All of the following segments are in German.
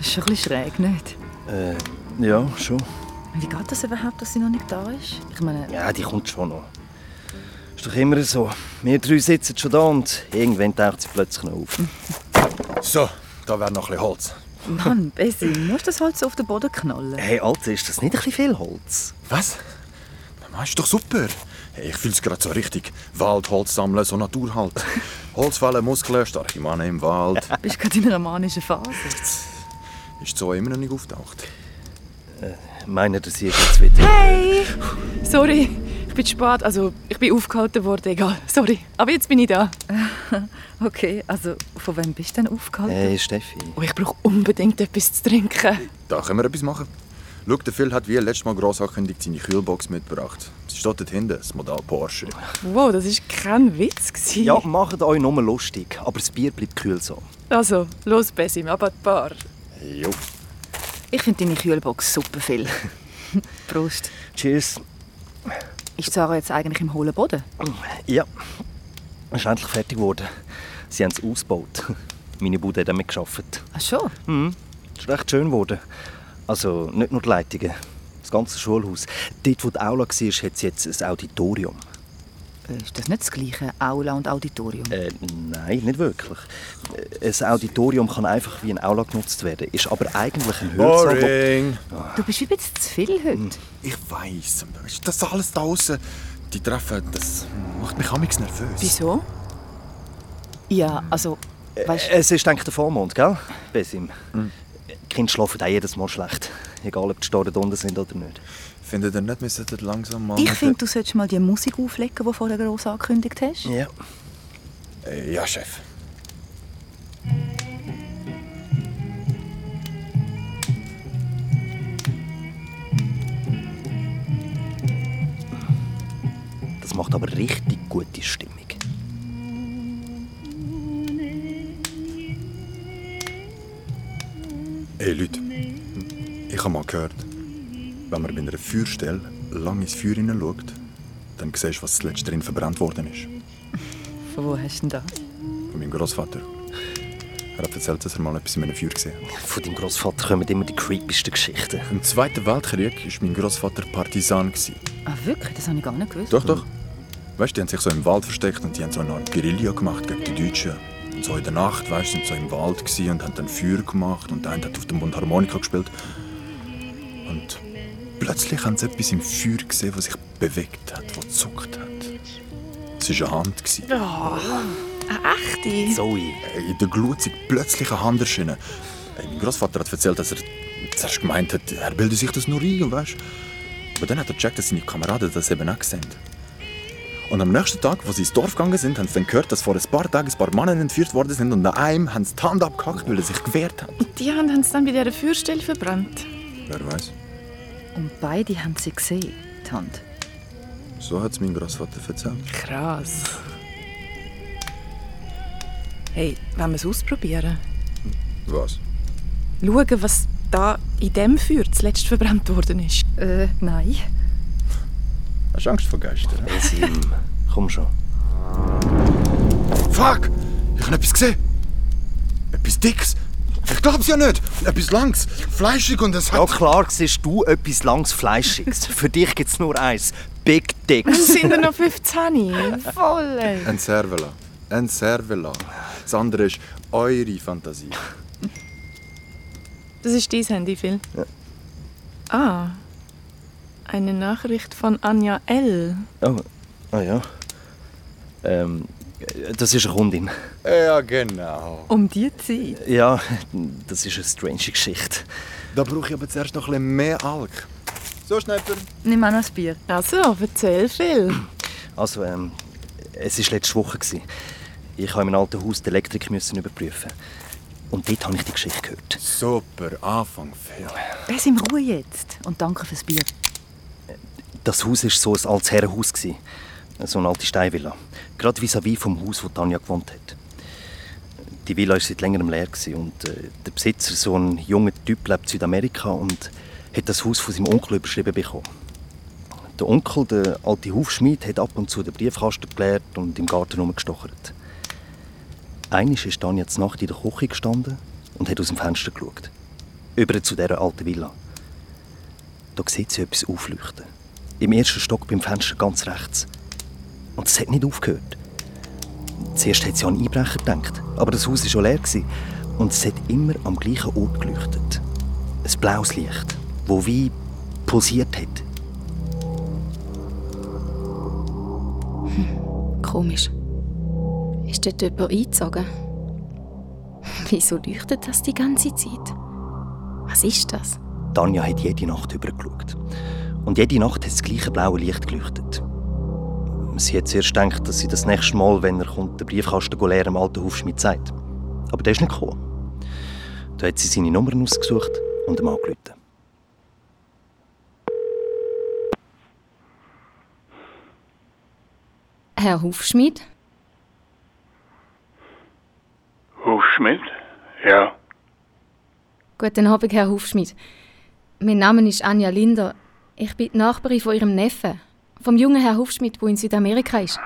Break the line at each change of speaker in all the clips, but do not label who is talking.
Ist schon ein bisschen schräg, nicht?
Äh, ja, schon.
Wie geht das überhaupt, dass sie noch nicht da ist? Ich meine,
Ja, die kommt schon noch. Ist doch immer so. Wir drei sitzen schon da und irgendwann taucht sie plötzlich noch auf.
So, da wäre noch ein bisschen Holz.
Mann, Bessi, musst du das Holz auf den Boden knallen?
Hey, Alter, ist das nicht ein bisschen viel Holz?
Was? Mama, ist doch super. Hey, ich fühle es gerade so richtig. Wald, Holz sammeln, so Natur halt. Holzfällen, Muskeln, starke Männer im Wald.
Bist du gerade in einer manischen Phase?
Ist so immer noch nicht auftaucht.
Meinen Sie ist jetzt wieder...
Hey! Sorry, ich bin zu spät. Also, ich bin aufgehalten worden, egal. Sorry. Aber jetzt bin ich da. Okay, also von wem bist du denn aufgehalten?
Hey, Steffi.
Oh, ich brauche unbedingt etwas zu trinken.
Da können wir etwas machen. Schau, der Phil hat wie letztes Mal gross angekündigt seine Kühlbox mitgebracht. Sie steht dort hinten, das Modell Porsche.
Wow, das war kein Witz. gewesen.
Ja, macht euch nur lustig, aber das Bier bleibt kühl so.
Also, los, Bessim, aber ein paar.
Jo.
Ich finde deine Kühlbox super viel. Prost.
Cheers.
Ist Sarah jetzt eigentlich im hohlen Boden?
Ja, ist endlich fertig geworden. Sie haben es ausgebaut. Meine Bude hat damit gearbeitet.
Ach schon?
Es ist recht schön geworden. Also nicht nur die Leitungen, das ganze Schulhaus. Dort, wo die Aula war, hat sie jetzt ein Auditorium.
Äh, Ist das nicht das gleiche, Aula und Auditorium?
Äh, nein, nicht wirklich. Äh, Ein Auditorium kann einfach wie eine Aula genutzt werden, ist aber eigentlich ein Hörsaal. wo-.
Du bist ein bisschen zu viel heute.
Ich weiß. Das alles da draußen, die Treffen, das macht mich amigs nervös.
Wieso? Ja, also, weißt
Es ist, denke ich, der Vollmond, gell? Besim. Die Kinder schlafen auch jedes Mal schlecht. Egal, ob die Store unten sind oder nicht.
Findet ihr nicht, wir sollten langsam mal...
ich finde, du solltest mal die Musik auflegen, die du vorher gross angekündigt hast.
Ja.
Äh, Ja, Chef.
Das macht aber richtig gute Stimmung.
Hey Leute, ich habe mal gehört, wenn man bei einer Feuerstelle lang ins Feuer hineinschaut, dann siehst du, was zuletzt drin verbrannt worden ist.
Von wo hast du denn das?
Von meinem Großvater. Er hat erzählt, dass er mal etwas in einem Feuer gesehen hat.
Von deinem Großvater kommen immer die creepiesten Geschichten.
Im Zweiten Weltkrieg war mein Großvater Partisan.
Ah, wirklich? Das habe ich gar nicht gewusst.
Doch, doch. Weißt du, die haben sich so im Wald versteckt und die haben so eine Art Guerilla gemacht gegen die Deutschen. Und so in der Nacht, weißt du, sind so im Wald gewesen und haben dann Feuer gemacht und der eine hat auf dem Mund Harmonika gespielt. Und plötzlich haben sie etwas im Feuer gesehen, was sich bewegt hat, was gezuckt hat. Es war eine Hand. gewesen.
Eine echte?
Zoe.
In der Glut sind plötzlich eine Hand erschienen. Äh, Mein Großvater hat erzählt, dass er zuerst gemeint hat, er bilde sich das nur ein, weißt Aber dann hat er gecheckt, dass seine Kameraden das eben auch sehen. Und am nächsten Tag, wo sie ins Dorf gegangen sind, haben sie dann gehört, dass vor ein paar Tagen ein paar Männer entführt worden sind und an einem haben sie die Hand abgehackt, weil er sich gewehrt hat.
Die Hand haben sie dann bei dieser Feuerstelle verbrannt.
Wer weiß?
Und beide haben sie gesehen, die Hand.
So hat es mein Großvater erzählt.
Krass. Hey, wollen wir es ausprobieren?
Was?
Schauen, was da in dem Feuer zuletzt verbrannt worden ist.
Äh, nein.
Hast du Angst vor Geistern?
Besim, komm schon.
Fuck! Ich habe etwas gesehen. Etwas Dickes. Ich glaub's ja nicht. Etwas Langes, fleischig und es
Ja
hat...
klar, siehst du etwas langs Fleischiges. Für dich gibt es nur eins. Big Dicks.
Sind wir noch 15? Voll, ey.
Ein Servela. Ein Servela. Das andere ist eure Fantasie.
Das ist dein Handy, Phil. Ah. Eine Nachricht von Anja L.
Oh, ah ja. Ähm, das ist eine Kundin.
Ja, genau.
Um die Zeit.
Ja, das ist eine strange Geschichte.
Da brauche ich aber zuerst noch ein bisschen mehr Alk. So, Schnepper.
Nimm auch noch ein Bier.
Also, erzähl, Phil.
Also, ähm, es war letzte Woche. gewesen. Ich habe in meinem alten Haus die Elektrik müssen überprüfen. Und dort habe ich die Geschichte gehört.
Super, Anfang fair.
Lass ihm Ruhe jetzt. Und danke fürs Bier.
Das Haus war so ein altes Herrenhaus. So eine alte Steinvilla. Gerade vis-à-vis vom Haus, wo Tanja gewohnt hat. Die Villa war seit längerem leer. Und äh, der Besitzer, so ein junger Typ, lebt in Südamerika und hat das Haus von seinem Onkel überschrieben bekommen. Der Onkel, der alte Hufschmied, hat ab und zu den Briefkasten geleert und im Garten herumgestochert. Einmal ist Tanja zur Nacht in der Küche gestanden und hat aus dem Fenster geschaut. über zu dieser alten Villa. Da sieht sie etwas aufleuchten. Im ersten Stock beim Fenster ganz rechts. Und es hat nicht aufgehört. Zuerst hat sie an Einbrecher gedacht, aber das Haus war schon leer. Gewesen. Und es hat immer am gleichen Ort geleuchtet. Ein blaues Licht, wo wie pulsiert hat.
Komisch. Ist dort jemand eingezogen? Wieso leuchtet das die ganze Zeit? Was ist das?
Tanja hat jede Nacht übergeschaut. Und jede Nacht hat das gleiche blaue Licht geleuchtet. Sie hat zuerst gedacht, dass sie das nächste Mal, wenn er kommt, den Briefkasten leer am alten Hofschmied sagt. Aber der ist nicht gekommen. Da hat sie seine Nummern ausgesucht und ihm angerufen.
Herr Hufschmied?
Hufschmidt? Ja.
Guten Abend, Herr Hufschmied. Mein Name ist Anja Linder. Ich bin die Nachbarin von Ihrem Neffen, vom jungen Herr Hufschmidt, der in Südamerika ist.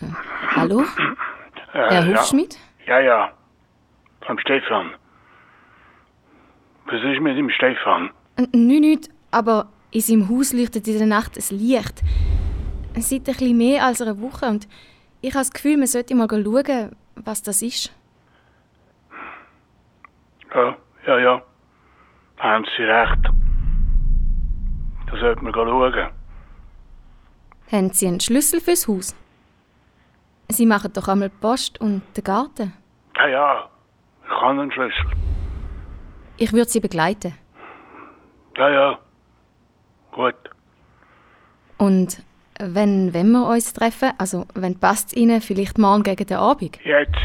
Äh, hallo?
Äh,
Herr
ja.
Hufschmied?
Ja, ja. Vom Stefan. Was ist mit dem Stefan?
Nicht, nicht, aber in seinem Haus leuchtet in der Nacht ein Licht. Seit ein bisschen mehr als einer Woche und ich habe das Gefühl, man sollte mal schauen, was das ist.
Ja, ja, ja. Haben Sie recht. Da sollte man schauen.
Haben Sie einen Schlüssel fürs Haus? Sie machen doch einmal die Post und den Garten.
Ja, ja. Ich habe einen Schlüssel.
Ich würde Sie begleiten.
Ja, ja. Gut.
Und wenn, wenn wir uns treffen, also wenn passt Ihnen, vielleicht morgen gegen den Abend?
Jetzt.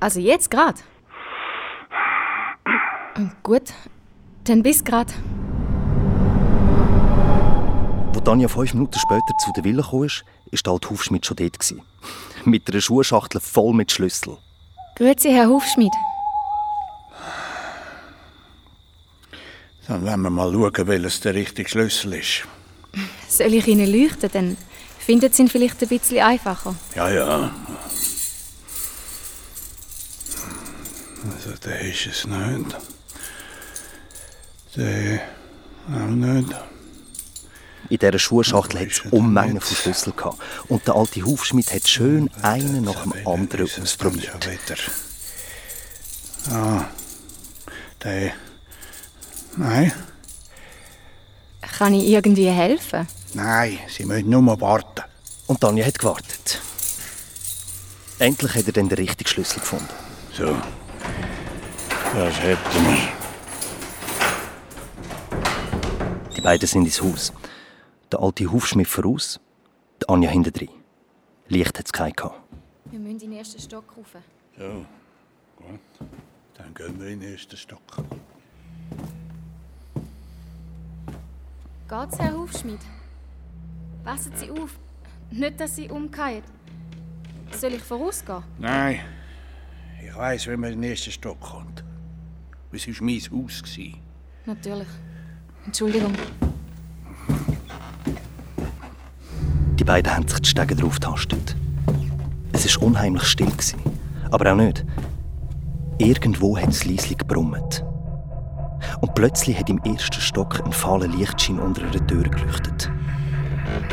Also jetzt gerade? Gut, dann bis grad.
Wo Tanja fünf Minuten später zu der Villa kam, war der alte Hufschmied schon dort. Mit einer Schuhschachtel voll mit Schlüssel.
Grüezi, Herr Hufschmied.
Dann werden wir mal schauen, welches der richtige Schlüssel ist.
Soll ich Ihnen leuchten, dann finden Sie ihn vielleicht ein bisschen einfacher.
Ja, ja. Also, der ist es nicht. Der auch nicht.
In dieser Schuhschachtel hat es
er
Unmengen von Schlüsseln gehabt. Und der alte Hufschmied hat schön einen nach dem anderen ausprobiert.
Ah, der. Nein,
Kann ich irgendwie helfen?
nein, Sie müssen nur warten.
Und Tanja hat gewartet. Endlich hat er dann den richtigen Schlüssel gefunden.
So, das hätten wir.
Die beiden sind ins Haus. Der alte Hufschmied voraus, die Anja hintendrein. Licht hat es keinen gehabt.
Wir müssen in den ersten Stock rauf.
So, gut. Dann gehen wir in den ersten Stock.
Geht's, Herr Hufschmied? Passen Sie auf. Nicht, dass Sie umfallen. Soll ich vorausgehen?
Nein, ich weiß, wie man in den ersten Stock kommt. Es war mein Haus.
Natürlich. Entschuldigung.
Die beiden haben sich die Stege drauf getastet. Es war unheimlich still. gewesen. Aber auch nicht. Irgendwo hat es leislich gebrummt. Und plötzlich hat im ersten Stock ein fahler Lichtschein unter einer Tür geleuchtet.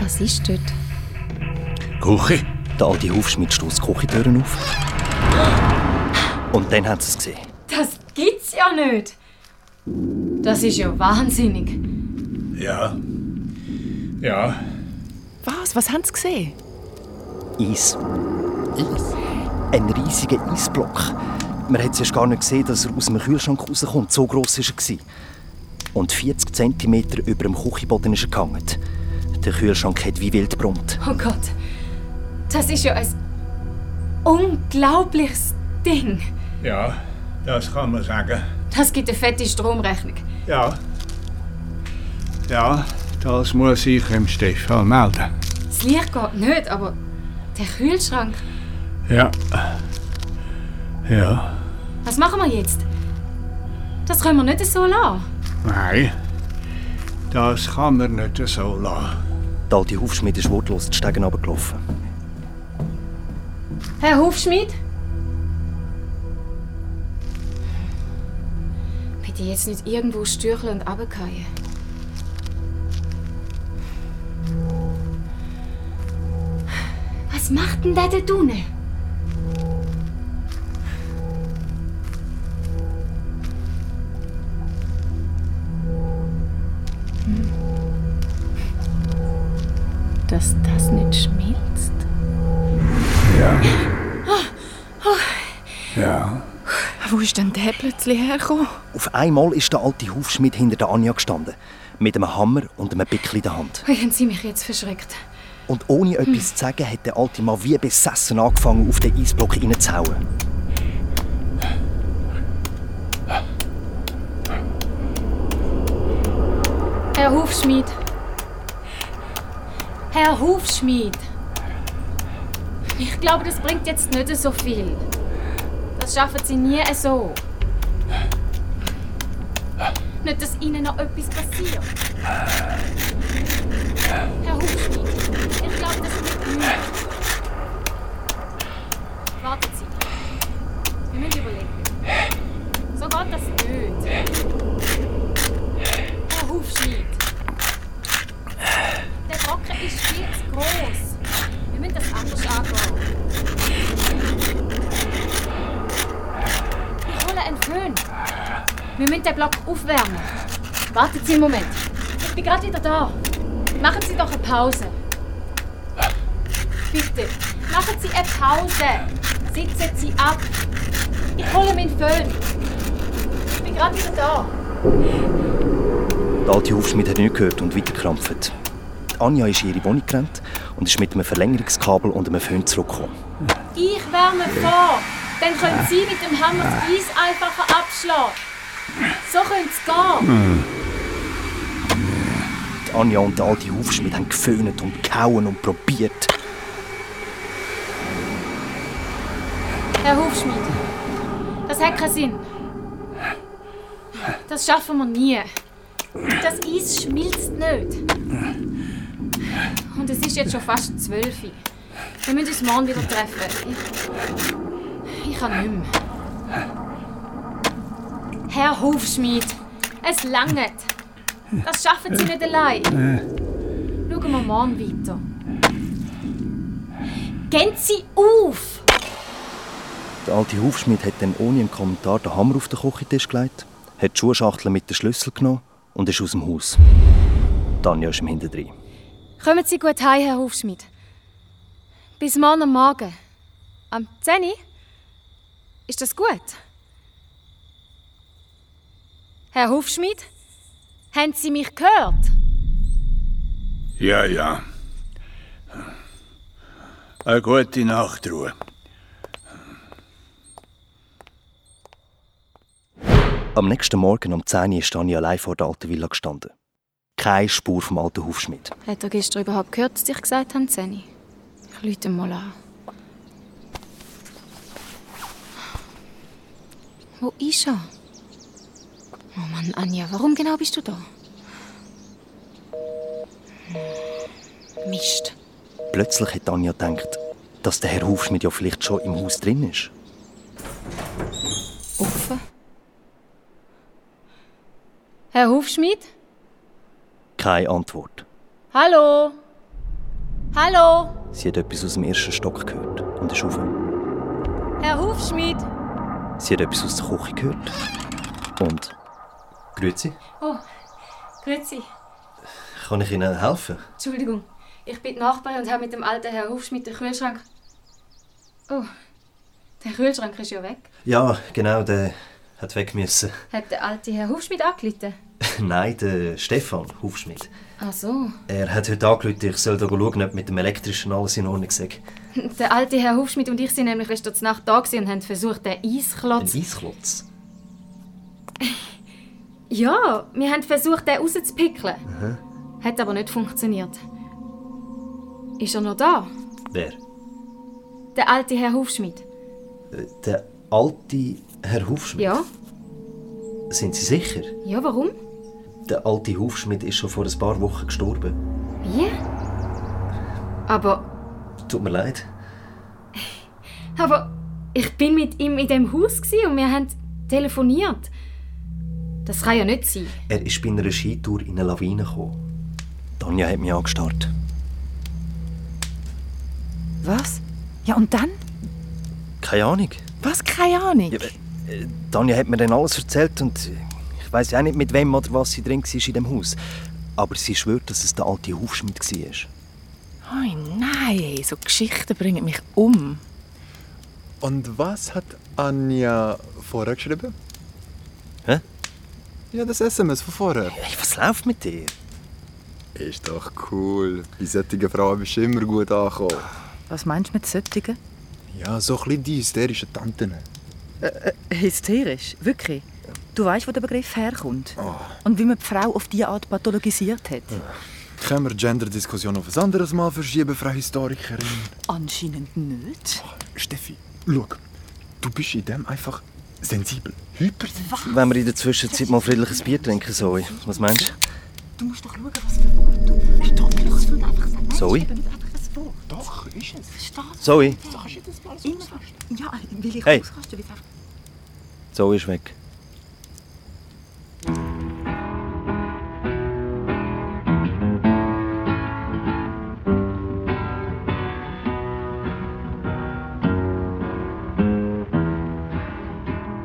Was ist dort?
Küche?
Der alte Hufschmied stößt die Küchentüren auf. Und dann haben sie es gesehen.
Das gibt's ja nicht! Das ist ja wahnsinnig.
Ja. Ja.
Was? Was haben Sie gesehen?
Eis. Ein riesiger Eisblock. Man hat zuerst gar nicht gesehen, dass er aus dem Kühlschrank rauskommt. So gross war er. Und 40 cm über dem Küchenboden ist er gehangen. Der Kühlschrank hat wie wild brummt.
Oh Gott. Das ist ja ein unglaubliches Ding.
Ja, das kann man sagen.
Das gibt eine fette Stromrechnung.
Ja. Ja, das muss ich dem Stefan melden.
Das Licht geht nicht, aber der Kühlschrank.
Ja. Ja.
Was machen wir jetzt? Das können wir nicht so lassen.
Nein. Das kann man nicht so lassen.
Der alte Hufschmied ist wortlos die Stegen runtergelaufen.
Herr Hufschmied? Die jetzt nicht irgendwo stürcheln und runterfallen. Was macht denn der da unten?
Dass das nicht schmilzt? Ist denn der plötzlich hergekommen?
Auf einmal ist der alte Hufschmied hinter der Anja gestanden. Mit einem Hammer und einem Bickel in der Hand.
Wie haben Sie mich jetzt verschreckt?
Und ohne etwas zu sagen, hat der alte Mann wie besessen angefangen, auf den Eisblock reinzuhauen.
Herr Hufschmied. Herr Hufschmied. Ich glaube, das bringt jetzt nicht so viel. Das schaffen Sie nie so. Nicht, dass Ihnen noch etwas passiert. Herr Hufschmied, ich glaube, das wird nichts. Warten Sie. Wir müssen überlegen. So geht das nicht. Herr Hufschmied. Der Brocken ist viel zu groß. Wir müssen das anders angehen. Ich hole einen Föhn. Wir müssen den Block aufwärmen. Warten Sie einen Moment. Ich bin gerade wieder da. Machen Sie doch eine Pause. Bitte, machen Sie eine Pause. Sitzen Sie ab. Ich hole meinen Föhn. Ich bin gerade wieder da.
Der alte Hufschmied hat nicht gehört und weitergekrampft. Anja ist in ihre Wohnung gerannt und ist mit einem Verlängerungskabel und einem Föhn zurückgekommen.
Ich wärme vor. Dann können Sie mit dem Hammer das Eis einfacher abschlagen. So könnte es gehen.
Die Anja und der alte Hufschmied haben geföhnt und gehauen und probiert.
Herr Hufschmied, das hat keinen Sinn. Das schaffen wir nie. Das Eis schmilzt nicht. Und es ist jetzt schon fast zwölf. Wir müssen uns morgen wieder treffen. Ich, ich kann nicht mehr. Herr Hufschmied, es langt. Das schaffen Sie nicht allein. Schauen wir morgen weiter. Gehen Sie auf!
Der alte Hufschmied hat dann ohne einen Kommentar den Hammer auf den Küchentisch gelegt, hat die Schuhschachtel mit den Schlüssel genommen und ist aus dem Haus. Tanja ist im Hinterdrein.
Kommen Sie gut heim, Herr Hufschmied. Bis morgen am Morgen. Am 10 Uhr? Ist das gut? Herr Hufschmied? Haben Sie mich gehört?
Ja, ja. Eine gute Nachtruhe.
Am nächsten Morgen um 10 Uhr ist Tanja allein vor der alten Villa gestanden. Keine Spur vom alten Hufschmied.
Hat er gestern überhaupt gehört, dass ich gesagt habe, 10 Uhr? Ich ihn mal an. Wo ist er? Oh Mann, Anja, warum genau bist du da? Hm, Mist.
Plötzlich hat Tanja gedacht, dass der Herr Hufschmied ja vielleicht schon im Haus drin ist.
Offen. Herr Hufschmied?
Keine Antwort.
Hallo? Hallo?
Sie hat etwas aus dem ersten Stock gehört und ist rauf.
Herr Hufschmied?
Sie hat etwas aus der Küche gehört. Und. Grüezi.
Oh, grüezi.
Kann ich Ihnen helfen?
Entschuldigung, ich bin die Nachbarin und habe mit dem alten Herrn Hufschmied den Kühlschrank... Oh, der Kühlschrank ist ja weg.
Ja, genau, der hat weg müssen.
Hat der alte Herr Hufschmied angerufen?
Nein, der Stefan Hufschmied.
Ach so.
Er hat heute angerufen, ich soll da schauen, ob mit dem Elektrischen alles in Ordnung sei.
Der alte Herr Hufschmied und ich sind nämlich letzte Nacht da und haben versucht, den Eisklotz...
Eisklotz?
Ja, wir haben versucht, den rauszupickeln. Hat aber nicht funktioniert. Ist er noch da?
Wer?
Der alte Herr Hufschmied?
Äh, Der alte Herr Hufschmied?
Ja.
Sind Sie sicher?
Ja, warum?
Der alte Hufschmied ist schon vor ein paar Wochen gestorben.
Wie? Aber...
Tut mir leid.
Aber ich bin mit ihm in dem Haus und wir haben telefoniert. Das kann ja nicht sein.
Er ist bei einer Skitour in eine Lawine gekommen. Tanja hat mich angestarrt.
Was? Ja, und dann?
Keine Ahnung.
Was? Keine Ahnung.
Ja, äh, Tanja hat mir dann alles erzählt und ich weiß ja auch nicht, mit wem oder was sie drin war in dem Haus. Aber sie schwört, dass es der alte Hufschmied war.
Oh nein, so Geschichten bringen mich um.
Und was hat Anja vorher geschrieben?
Hä?
Ja, das SMS von vorher.
Hey, was läuft mit dir?
Ist doch cool. Bei solchen Frauen bist du immer gut angekommen.
Was meinst du mit solchen?
Ja, so ein bisschen die hysterischen Tanten.
Äh, hysterisch? Wirklich? Du weißt, wo der Begriff herkommt. Und wie man die Frau auf diese Art pathologisiert hat.
Können wir Gender-Diskussion auf ein anderes Mal verschieben, Frau Historikerin?
Anscheinend nicht.
Steffi, schau. Du bist in dem einfach sensibel. Hypersensibel.
Wenn wir in der Zwischenzeit mal friedliches Bier trinken, Zoe. Was meinst du?
Du musst doch schauen, was für Wort du... Ist doch das wird einfach sein.
Zoe?
Doch, ist es.
Verstehst du?
Zoe?
Immer. Ja, will ich
Hey.
es einfach...
Zoe ist weg.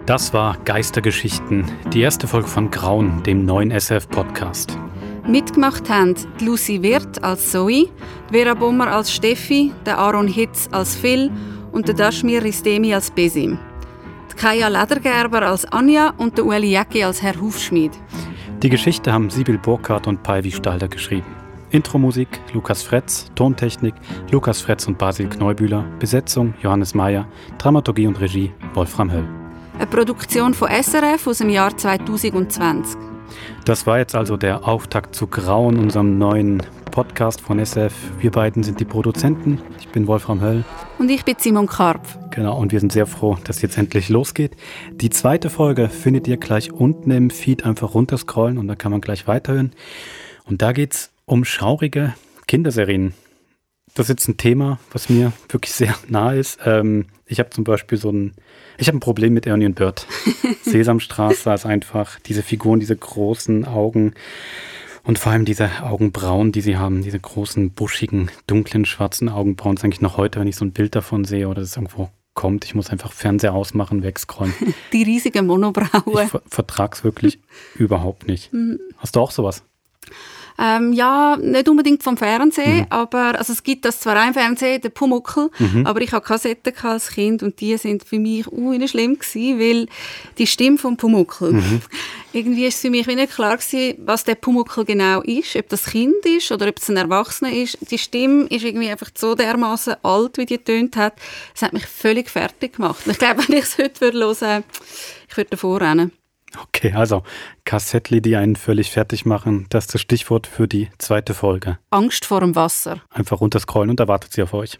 Das war Geistergeschichten, die erste Folge von Grauen, dem neuen SF-Podcast.
Mitgemacht haben die Lucy Wirth als Zoe, Vera Bommer als Steffi, der Aaron Hitz als Phil und der Dashmir Ristemi als Besim. Die Kaya Ledergerber als Anja und der Ueli Jäcki als Herr Hufschmied.
Die Geschichte haben Sibyl Burkhardt und Paivi Stalder geschrieben. Intromusik Lukas Fretz, Tontechnik Lukas Fretz und Basil Kneubühler, Besetzung Johannes Mayer, Dramaturgie und Regie Wolfram Höll.
Eine Produktion von SRF aus dem Jahr 2020.
Das war jetzt also der Auftakt zu Grauen, unserem neuen Podcast von SF. Wir beiden sind die Produzenten. Ich bin Wolfram Höll.
Und ich bin Simon Karpf.
Genau, und wir sind sehr froh, dass jetzt endlich losgeht. Die zweite Folge findet ihr gleich unten im Feed. Einfach runterscrollen und da kann man gleich weiterhören. Und da geht's um schaurige Kinderserien. Das ist jetzt ein Thema, was mir wirklich sehr nahe ist. Ähm, ich habe zum Beispiel so ein, ich habe ein Problem mit Ernie und Bert. Sesamstraße ist einfach diese Figuren, diese großen Augen und vor allem diese Augenbrauen, die sie haben, diese großen, buschigen, dunklen, schwarzen Augenbrauen. Das ist eigentlich noch heute, wenn ich so ein Bild davon sehe oder es irgendwo kommt. Ich muss einfach Fernseher ausmachen, wegscrollen.
Die riesigen Monobrauen.
Ich ver vertrag's wirklich überhaupt nicht. Hast du auch sowas?
Ähm, ja, nicht unbedingt vom Fernsehen, aber also es gibt das zwar im Fernsehen, der Pumuckel, aber ich habe Kassetten als Kind und die sind für mich uh, schlimm gewesen, weil die Stimme vom Pumuckel, irgendwie ist es für mich nicht klar gewesen, was der Pumuckel genau ist, ob das Kind ist oder ob es ein Erwachsener ist. Die Stimme ist irgendwie einfach so dermaßen alt, wie die tönt hat. Es hat mich völlig fertig gemacht. Und ich glaube, wenn ich es heute würde hören, ich würde davor rennen.
Okay, also Kassettli, die einen völlig fertig machen, das ist das Stichwort für die zweite Folge.
Angst vor dem Wasser.
Einfach runterscrollen und erwartet sie auf euch.